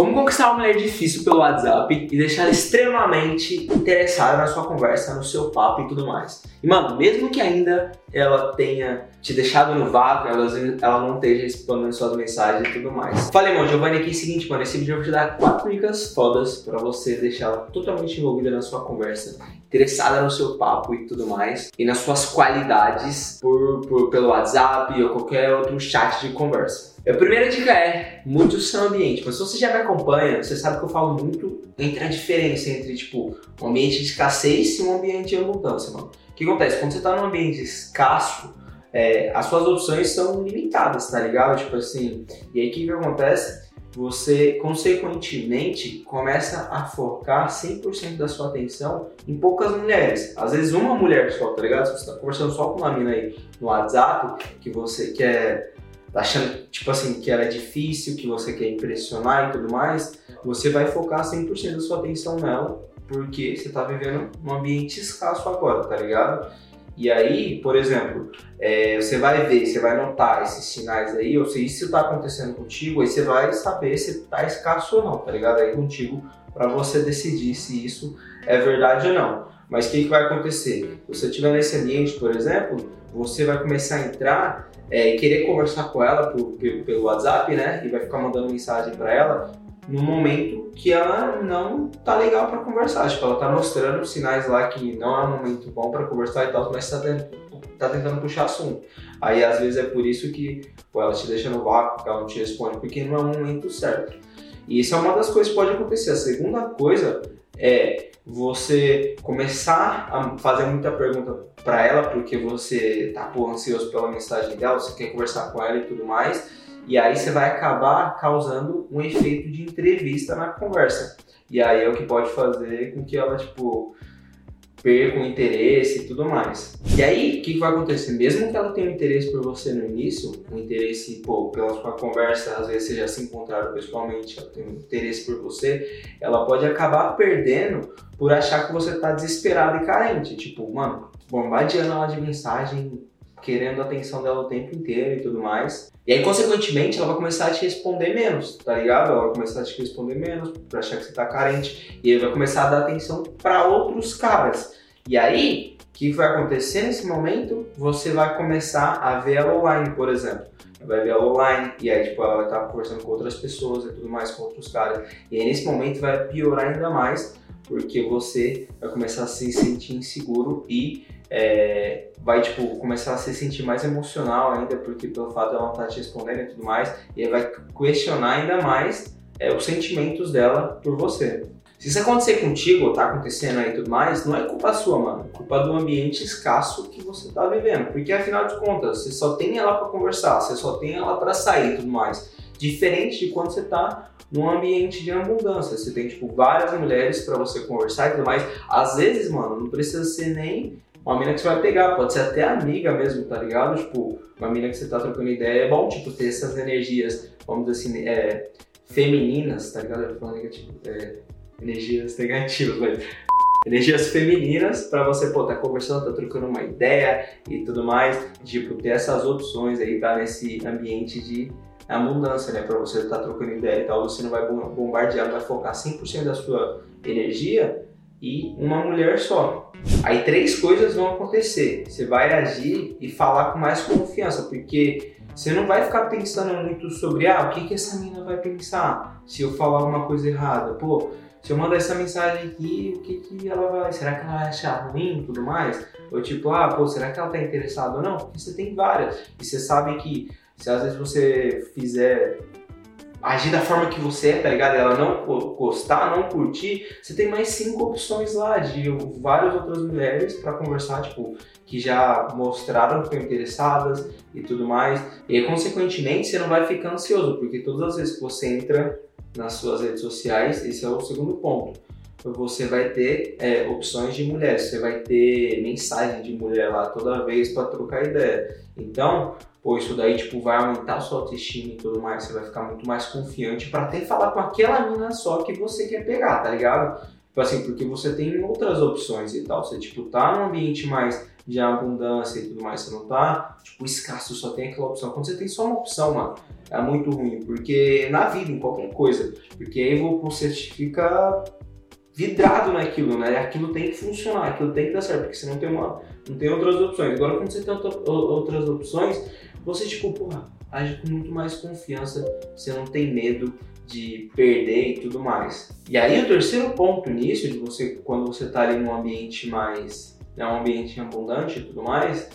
Como conquistar uma mulher difícil pelo WhatsApp e deixar ela extremamente interessada na sua conversa, no seu papo e tudo mais. E mano, mesmo que ainda ela tenha te deixado no vácuo, ela, ela não esteja respondendo suas mensagens e tudo mais. Falei, mano, Giovanni, aqui é o seguinte, mano, esse vídeo eu vou te dar quatro dicas fodas para você deixar ela totalmente envolvida na sua conversa, interessada no seu papo e tudo mais, e nas suas qualidades por, por pelo WhatsApp ou qualquer outro chat de conversa. A primeira dica é mude o seu ambiente. Mas se você já me acompanha, você sabe que eu falo muito entre a diferença entre, tipo, um ambiente de escassez e um ambiente de abundância, mano. O que acontece? Quando você está num ambiente escasso, é, as suas opções são limitadas, tá ligado? Tipo assim, e aí o que, que acontece? Você, consequentemente, começa a focar 100% da sua atenção em poucas mulheres. Às vezes uma mulher só, tá ligado? Se você está conversando só com uma mina aí no WhatsApp, que você quer Tá achando, tipo assim, que ela é difícil, que você quer impressionar e tudo mais, você vai focar 100% da sua atenção nela, porque você tá vivendo um ambiente escasso agora, tá ligado? E aí, por exemplo, é, você vai ver, você vai notar esses sinais aí, ou se isso tá acontecendo contigo, aí você vai saber se tá escasso ou não, tá ligado? Aí contigo, para você decidir se isso é verdade ou não. Mas o que, que vai acontecer? Se você estiver nesse ambiente, por exemplo, você vai começar a entrar é, querer conversar com ela por, pelo WhatsApp, né? E vai ficar mandando mensagem para ela no momento que ela não tá legal para conversar. Tipo, ela tá mostrando sinais lá que não é um momento bom para conversar e tal, mas tá tentando, tá tentando puxar assunto. Aí às vezes é por isso que pô, ela te deixa no vácuo, que ela não te responde, porque não é um momento certo. E isso é uma das coisas que pode acontecer. A segunda coisa é você começar a fazer muita pergunta para ela, porque você tá pô, ansioso pela mensagem dela, você quer conversar com ela e tudo mais, e aí você vai acabar causando um efeito de entrevista na conversa. E aí é o que pode fazer com que ela, tipo, perca o interesse e tudo mais. E aí, o que, que, vai acontecer? Mesmo que ela tenha um interesse por você no início, um interesse, pô, pela sua conversa, às vezes vocês já se encontraram pessoalmente, ela tem um interesse por você, ela pode acabar perdendo por achar que você tá desesperado e carente. Tipo, mano, bombardeando ela de mensagem, querendo a atenção dela o tempo inteiro e tudo mais. E aí, consequentemente, ela vai começar a te responder menos, tá ligado? Ela vai começar a te responder menos, pra achar que você tá carente, e aí vai começar a dar atenção para outros caras. E aí, o que vai acontecer nesse momento? Você vai começar a ver ela online, por exemplo. Vai ver ela online, e aí, tipo, ela vai estar conversando com outras pessoas e tudo mais, com outros caras. E aí, nesse momento, vai piorar ainda mais, porque você vai começar a se sentir inseguro e é, vai tipo começar a se sentir mais emocional ainda porque pelo fato de ela não estar tá te respondendo e tudo mais e aí vai questionar ainda mais é, os sentimentos dela por você. Se isso acontecer contigo, ou tá acontecendo aí e tudo mais, não é culpa sua, mano. É culpa do ambiente escasso que você tá vivendo. Porque afinal de contas, você só tem ela para conversar, você só tem ela para sair e tudo mais. Diferente de quando você tá num ambiente de abundância. Você tem, tipo, várias mulheres para você conversar e tudo mais. Às vezes, mano, não precisa ser nem uma mina que você vai pegar, pode ser até amiga mesmo, tá ligado? Tipo, uma mina que você tá trocando ideia. É bom, tipo, ter essas energias, vamos dizer assim, é, femininas, tá ligado? Eu falando negativo, é, energias negativas, mas energias femininas para você pô, tá conversando, tá trocando uma ideia e tudo mais, tipo, ter essas opções aí, tá nesse ambiente de abundância, né, para você estar tá trocando ideia e tal, você não vai bombardear, não vai focar 100% da sua energia e uma mulher só. Aí três coisas vão acontecer. Você vai agir e falar com mais confiança, porque você não vai ficar pensando muito sobre ah, o que, que essa menina vai pensar se eu falar uma coisa errada. Pô, se eu mandar essa mensagem aqui, o que, que ela vai. Será que ela vai achar ruim e tudo mais? Ou tipo, ah, pô, será que ela tá interessada ou não? Porque você tem várias. E você sabe que se às vezes você fizer agir da forma que você é, tá ligado? Ela não gostar, não curtir, você tem mais cinco opções lá de várias outras mulheres para conversar, tipo, que já mostraram que estão interessadas e tudo mais. E consequentemente, você não vai ficar ansioso, porque todas as vezes que você entra nas suas redes sociais, esse é o segundo ponto. Você vai ter é, opções de mulheres, você vai ter mensagem de mulher lá toda vez para trocar ideia. Então, pô, isso daí tipo, vai aumentar a sua autoestima e tudo mais, você vai ficar muito mais confiante para até falar com aquela mina só que você quer pegar, tá ligado? Tipo assim, porque você tem outras opções e tal. Você, tipo, tá num ambiente mais de abundância e tudo mais, você não tá, tipo, escasso, só tem aquela opção. Quando você tem só uma opção, mano, é muito ruim, porque na vida, em qualquer coisa, porque aí você fica vidrado naquilo, né? Aquilo tem que funcionar, aquilo tem que dar certo, porque você não tem, uma, não tem outras opções. Agora, quando você tem outra, outras opções, você, tipo, porra, age com muito mais confiança, você não tem medo de perder e tudo mais. E aí, o terceiro ponto nisso, de você, quando você tá ali num ambiente mais, né, um ambiente abundante e tudo mais,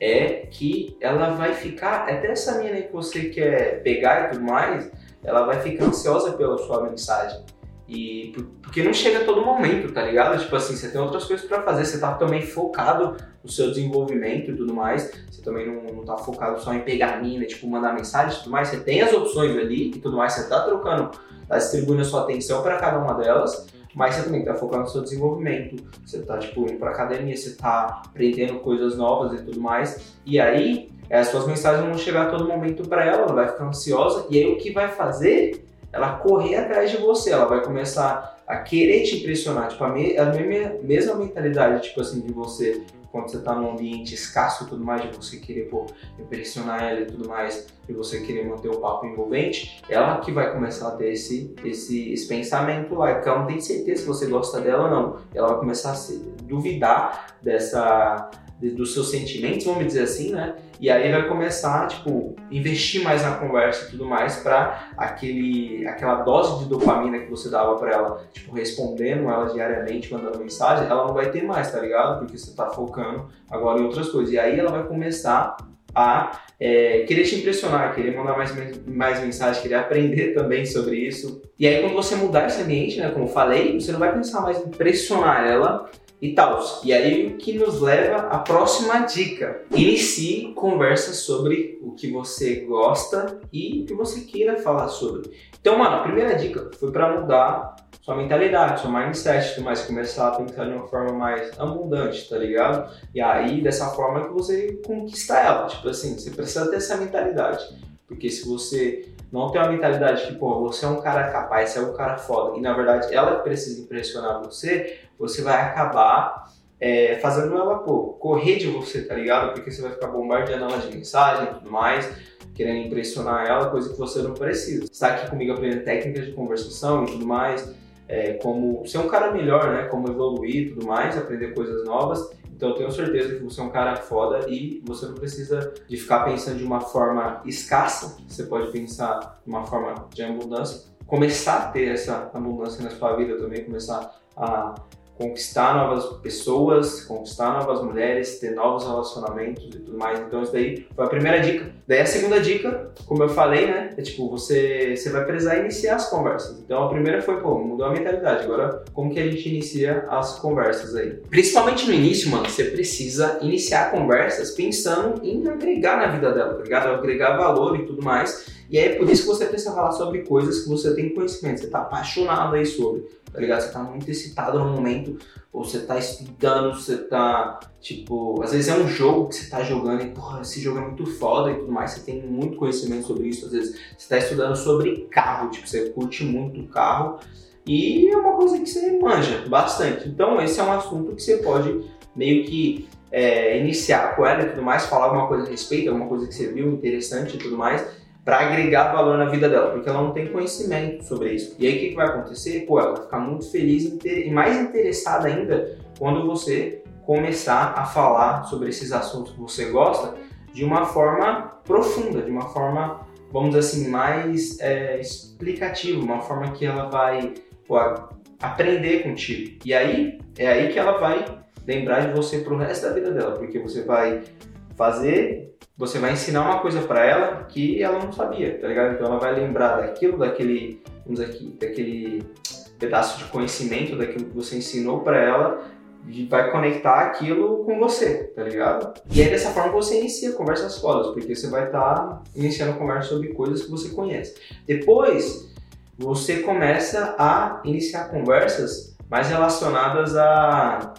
é que ela vai ficar, até essa mina que você quer pegar e tudo mais, ela vai ficar ansiosa pela sua mensagem. E porque não chega a todo momento, tá ligado? Tipo assim, você tem outras coisas para fazer, você tá também focado no seu desenvolvimento e tudo mais. Você também não, não tá focado só em pegar mina, tipo, mandar mensagem e tudo mais. Você tem as opções ali e tudo mais, você tá trocando, tá distribuindo a sua atenção para cada uma delas, mas você também tá focado no seu desenvolvimento. Você tá, tipo, indo pra academia, você tá aprendendo coisas novas e tudo mais. E aí, as suas mensagens vão chegar a todo momento para ela, ela vai ficar ansiosa, e aí o que vai fazer ela correr atrás de você, ela vai começar a querer te impressionar, tipo, a, me, a mesma, mesma mentalidade, tipo assim, de você, quando você tá num ambiente escasso e tudo mais, de você querer, pô, impressionar ela e tudo mais, de você querer manter o papo envolvente, ela que vai começar a ter esse, esse, esse pensamento lá, porque ela não tem certeza se você gosta dela ou não, ela vai começar a se, duvidar dessa dos seus sentimentos, vamos dizer assim, né? E aí vai começar, tipo, investir mais na conversa e tudo mais para aquele aquela dose de dopamina que você dava para ela, tipo, respondendo ela diariamente, mandando mensagem, ela não vai ter mais, tá ligado? Porque você tá focando agora em outras coisas. E aí ela vai começar a é, querer te impressionar, querer mandar mais, mais mensagem, querer aprender também sobre isso. E aí, quando você mudar esse ambiente, né, como eu falei, você não vai pensar mais em pressionar ela, e tal. E aí o que nos leva à próxima dica. Inicie conversa sobre o que você gosta e o que você queira falar sobre. Então, mano, a primeira dica foi para mudar sua mentalidade, seu mindset, tu mais começar a pensar de uma forma mais abundante, tá ligado? E aí, dessa forma que você conquista ela. Tipo assim, você precisa ter essa mentalidade. Porque se você não tem uma mentalidade que, pô, você é um cara capaz, você é um cara foda, e na verdade ela precisa impressionar você, você vai acabar é, fazendo ela, pô, correr de você, tá ligado? Porque você vai ficar bombardeando ela de mensagem e tudo mais, querendo impressionar ela, coisa que você não precisa. Você tá aqui comigo aprendendo técnicas de conversação e tudo mais, é, como ser um cara melhor, né? Como evoluir e tudo mais, aprender coisas novas. Então eu tenho certeza que você é um cara foda e você não precisa de ficar pensando de uma forma escassa, você pode pensar de uma forma de abundância, começar a ter essa abundância na sua vida também, começar a conquistar novas pessoas, conquistar novas mulheres, ter novos relacionamentos e tudo mais. Então isso daí foi a primeira dica. Daí a segunda dica, como eu falei, né, é tipo, você, você vai precisar iniciar as conversas. Então a primeira foi, pô, mudou a mentalidade. Agora, como que a gente inicia as conversas aí? Principalmente no início, mano, você precisa iniciar conversas pensando em agregar na vida dela, tá ligado? Agregar valor e tudo mais. E aí é por isso que você precisa falar sobre coisas que você tem conhecimento, você tá apaixonado aí sobre tá ligado? Você tá muito excitado no momento, ou você tá estudando, você tá, tipo, às vezes é um jogo que você tá jogando e, porra, esse jogo é muito foda e tudo mais, você tem muito conhecimento sobre isso, às vezes você tá estudando sobre carro, tipo, você curte muito carro e é uma coisa que você manja bastante. Então, esse é um assunto que você pode meio que é, iniciar com ela e tudo mais, falar alguma coisa a respeito, alguma coisa que você viu interessante e tudo mais, para agregar valor na vida dela, porque ela não tem conhecimento sobre isso. E aí o que, que vai acontecer? Pô, ela vai ficar muito feliz e mais interessada ainda quando você começar a falar sobre esses assuntos que você gosta de uma forma profunda, de uma forma, vamos dizer assim, mais é, explicativa, uma forma que ela vai pô, aprender contigo. E aí é aí que ela vai lembrar de você pro resto da vida dela, porque você vai fazer você vai ensinar uma coisa para ela que ela não sabia, tá ligado? Então ela vai lembrar daquilo, daquele, vamos aqui, daquele pedaço de conhecimento, daquilo que você ensinou para ela e vai conectar aquilo com você, tá ligado? E aí dessa forma você inicia conversas fodas, porque você vai estar tá iniciando conversa sobre coisas que você conhece. Depois você começa a iniciar conversas mais relacionadas a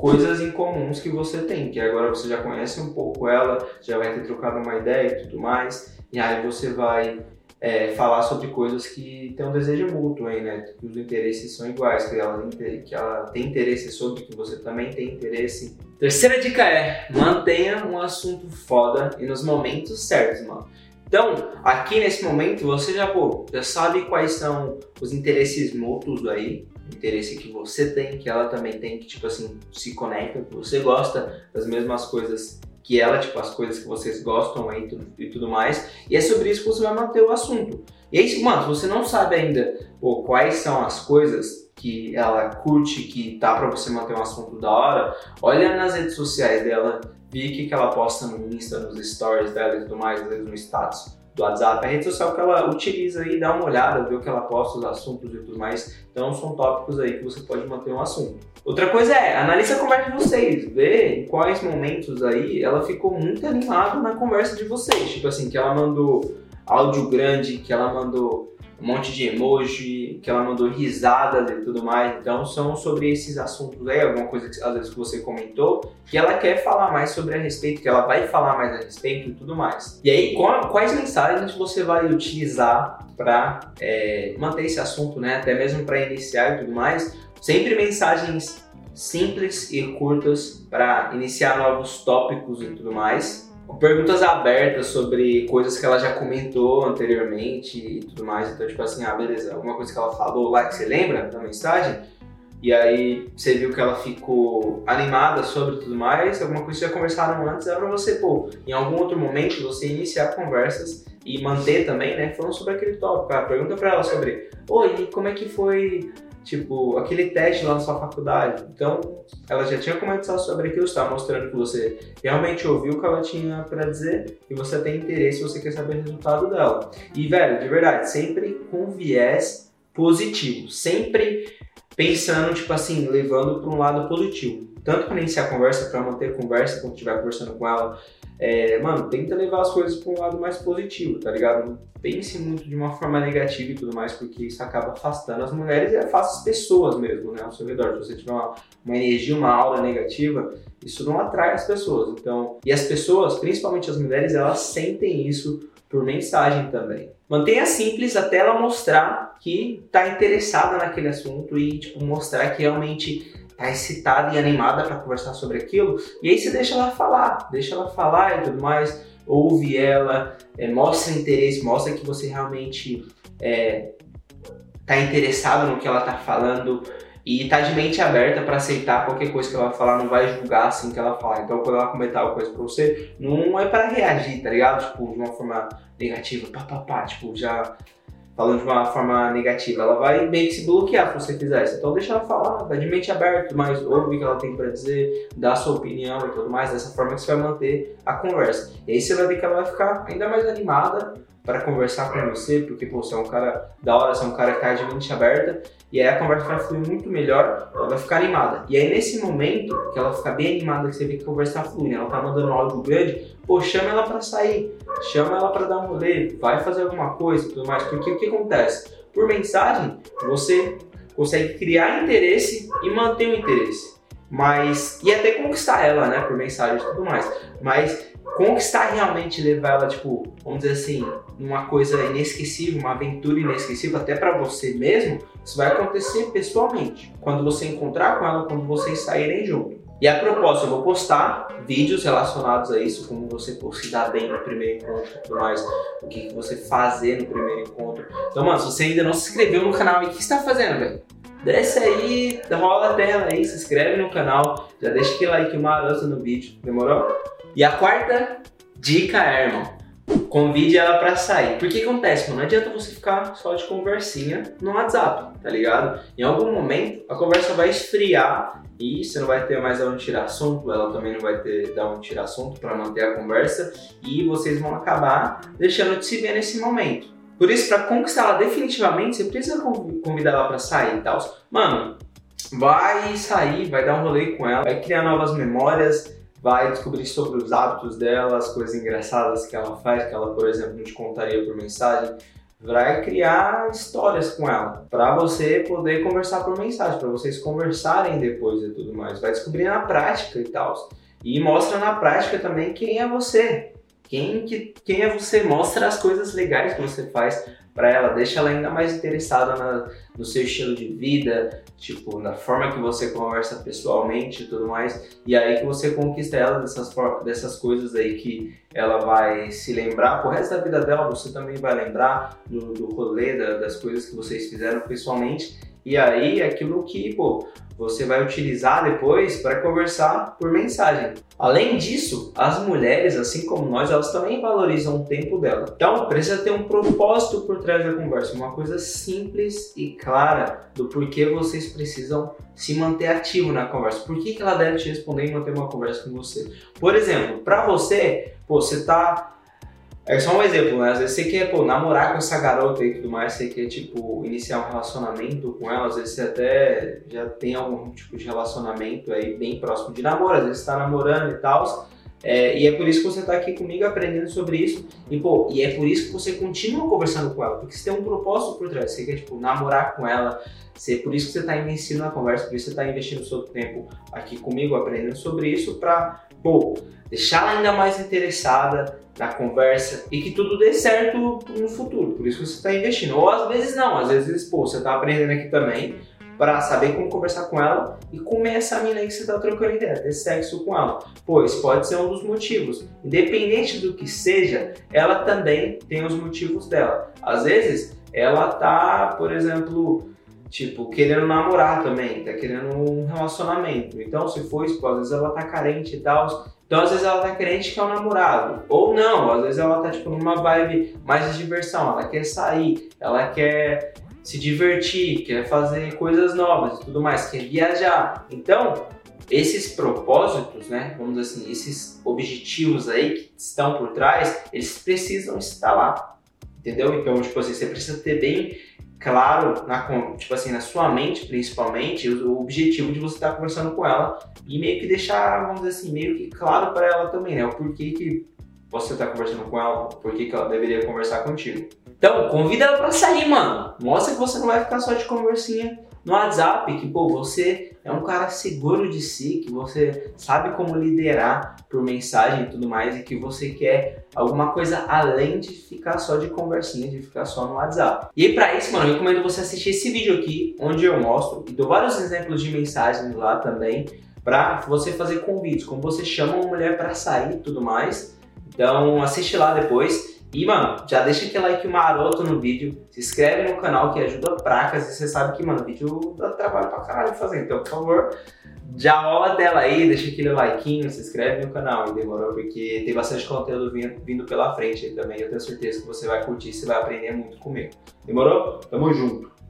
coisas em comuns que você tem, que agora você já conhece um pouco ela, já vai ter trocado uma ideia e tudo mais, e aí você vai é, falar sobre coisas que tem um desejo mútuo aí, né? Que os interesses são iguais, que ela, que ela tem interesse sobre que você também tem interesse. Terceira dica é: mantenha um assunto foda e nos momentos certos, mano. Então, aqui nesse momento, você já, pô, já sabe quais são os interesses mútuos aí, interesse que você tem, que ela também tem, que tipo assim, se conecta, que você gosta das mesmas coisas que ela, tipo, as coisas que vocês gostam aí e tudo mais. E é sobre isso que você vai manter o assunto. E aí, mano, se você não sabe ainda pô, quais são as coisas que ela curte, que tá para você manter um assunto da hora, olha nas redes sociais dela, vê o que, ela posta no Insta, nos stories dela e tudo mais, no status do WhatsApp, a rede social que ela utiliza e dá uma olhada, ver o que ela posta, os assuntos e tudo mais. Então são tópicos aí que você pode manter um assunto. Outra coisa é, analise a conversa de vocês, vê em quais momentos aí ela ficou muito animada na conversa de vocês. Tipo assim, que ela mandou áudio grande, que ela mandou um monte de emoji, que ela mandou risadas e tudo mais. Então são sobre esses assuntos aí, alguma coisa que às vezes que você comentou, que ela quer falar mais sobre a respeito, que ela vai falar mais a respeito e tudo mais. E aí, quais mensagens você vai utilizar para é, manter esse assunto, né? Até mesmo para iniciar e tudo mais. Sempre mensagens simples e curtas para iniciar novos tópicos e tudo mais perguntas abertas sobre coisas que ela já comentou anteriormente e tudo mais. Então, tipo assim, ah, beleza, alguma coisa que ela falou lá que você lembra da mensagem, e aí você viu que ela ficou animada sobre tudo mais, alguma coisa que já conversaram antes, é pra você, pô, em algum outro momento você iniciar conversas e manter também, né, falando sobre aquele tópico. Ah, pergunta pra ela sobre, oi, como é que foi tipo, aquele teste lá na sua faculdade. Então, ela já tinha comentado sobre aquilo, está mostrando que você realmente ouviu o que ela tinha para dizer e você tem interesse, você quer saber o resultado dela. E, velho, de verdade, sempre com viés positivo, sempre pensando, tipo assim, levando para um lado positivo. Tanto para iniciar a conversa, para manter a conversa quando estiver conversando com ela, é, mano, tenta levar as coisas para um lado mais positivo, tá ligado? Não pense muito de uma forma negativa e tudo mais, porque isso acaba afastando as mulheres e afasta as pessoas mesmo, né, ao seu redor. Se você tiver uma, uma energia, uma aura negativa, isso não atrai as pessoas. Então, e as pessoas, principalmente as mulheres, elas sentem isso por mensagem também. Mantenha simples até ela mostrar que está interessada naquele assunto e tipo, mostrar que realmente tá excitada e animada para conversar sobre aquilo, e aí você deixa ela falar, deixa ela falar e tudo mais, ouve ela, é, mostra interesse, mostra que você realmente é, tá interessado no que ela tá falando e tá de mente aberta para aceitar qualquer coisa que ela falar, não vai julgar assim que ela falar. Então quando ela comentar alguma coisa pra você, não é para reagir, tá ligado? Tipo, de uma forma negativa, pá, pá, pá, tipo, já falando de uma forma negativa, ela vai meio que se bloquear se você fizer isso. Então deixa ela falar, vai de mente aberta, mas ouve o que ela tem para dizer, dá a sua opinião e tudo mais, dessa forma que você vai manter a conversa. E aí você vai ver que ela vai ficar ainda mais animada para conversar com você, porque pô, você é um cara da hora, você é um cara que tá de mente aberta, e aí a conversa vai fluir muito melhor, ela vai ficar animada. E aí nesse momento que ela ficar bem animada, que você vê que a conversa tá fluindo, ela tá mandando um áudio grande, pô, chama ela para sair, chama ela para dar um rolê, vai fazer alguma coisa e tudo mais, porque o que acontece? Por mensagem, você consegue criar interesse e manter o interesse. Mas, e até conquistar ela, né, por mensagem e tudo mais. Mas conquistar realmente, levar ela, tipo, vamos dizer assim, uma coisa inesquecível, uma aventura inesquecível, até para você mesmo, isso vai acontecer pessoalmente. Quando você encontrar com ela, quando vocês saírem junto. E a propósito, eu vou postar vídeos relacionados a isso, como você se dar bem no primeiro encontro e tudo mais, o que você fazer no primeiro encontro. Então, mano, se você ainda não se inscreveu no canal, o que você tá fazendo, velho? Desce aí, rola a tela aí, se inscreve no canal, já deixa aquele like maroto no vídeo, demorou? E a quarta dica é, irmão, convide ela para sair. Porque que acontece, mano? Não adianta você ficar só de conversinha no WhatsApp, tá ligado? Em algum momento a conversa vai esfriar e você não vai ter mais aonde tirar assunto, ela também não vai ter dar onde tirar assunto para manter a conversa e vocês vão acabar deixando de se ver nesse momento. Por isso, para conquistar ela definitivamente, você precisa convidar ela para sair e tal. Mano, vai sair, vai dar um rolê com ela, vai criar novas memórias, vai descobrir sobre os hábitos dela, as coisas engraçadas que ela faz, que ela, por exemplo, não te contaria por mensagem. Vai criar histórias com ela, para você poder conversar por mensagem, para vocês conversarem depois e tudo mais. Vai descobrir na prática e tal. E mostra na prática também quem é você, Quem, que, quem é você? Mostra as coisas legais que você faz para ela, deixa ela ainda mais interessada na, no seu estilo de vida, tipo, na forma que você conversa pessoalmente e tudo mais, e aí que você conquista ela dessas, dessas coisas aí que ela vai se lembrar, pro resto da vida dela você também vai lembrar do, do rolê, da, das coisas que vocês fizeram pessoalmente, e aí aquilo que, pô, você vai utilizar depois para conversar por mensagem. Além disso, as mulheres, assim como nós, elas também valorizam o tempo dela. Então, precisa ter um propósito por trás da conversa, uma coisa simples e clara do porquê vocês precisam se manter ativo na conversa. Por que, que ela deve te responder e manter uma conversa com você? Por exemplo, para você, pô, você tá é só um exemplo, né? Às vezes você quer, pô, namorar com essa garota e tudo mais, você quer, tipo, iniciar um relacionamento com ela, às vezes você até já tem algum tipo de relacionamento aí bem próximo de namoro, às vezes você tá namorando e tal. É, e é por isso que você está aqui comigo aprendendo sobre isso. E, pô, e é por isso que você continua conversando com ela, porque você tem um propósito por trás. Você quer, tipo, namorar com ela. Você, por isso que você está investindo na conversa, por isso que você está investindo o seu tempo aqui comigo aprendendo sobre isso, para, pô, deixar ela ainda mais interessada, na conversa e que tudo dê certo no futuro. Por isso que você está investindo. Ou às vezes não, às vezes, pô, você está aprendendo aqui também para saber como conversar com ela e comer essa mina aí que você está trocando ideia, ter sexo com ela. Pois pode ser um dos motivos. Independente do que seja, ela também tem os motivos dela. Às vezes, ela tá, por exemplo, tipo, querendo namorar também, tá querendo um relacionamento. Então, se for isso, às vezes ela tá carente e tal. Então, às vezes ela tá crente que é um namorado. Ou não, às vezes ela tá, tipo, numa vibe mais de diversão. Ela quer sair, ela quer se divertir, quer fazer coisas novas e tudo mais, quer viajar. Então, esses propósitos, né, vamos dizer assim, esses objetivos aí que estão por trás, eles precisam estar lá, entendeu? Então, tipo assim, você precisa ter bem claro, na, tipo assim, na sua mente principalmente, o, o objetivo de você estar conversando com ela e meio que deixar, vamos dizer assim, meio que claro para ela também, né? O porquê que você está conversando com ela, o porquê que ela deveria conversar contigo. Então, convida ela para sair, mano. Mostra que você não vai ficar só de conversinha no WhatsApp, que pô, você é um cara seguro de si, que você sabe como liderar por mensagem e tudo mais, e que você quer alguma coisa além de ficar só de conversinha, de ficar só no WhatsApp. E pra isso, mano, eu recomendo você assistir esse vídeo aqui, onde eu mostro e dou vários exemplos de mensagens lá também, para você fazer convites, como você chama uma mulher para sair e tudo mais. Então, assiste lá depois. E, mano, já deixa aquele like maroto no vídeo, se inscreve no canal que ajuda pracas e você sabe que, mano, vídeo dá trabalho pra caralho fazer. Então, por favor, já rola a tela aí, deixa aquele like, se inscreve no canal, e demorou? Porque tem bastante conteúdo vindo, vindo pela frente aí também. Eu tenho certeza que você vai curtir, você vai aprender muito comigo. Demorou? Tamo junto!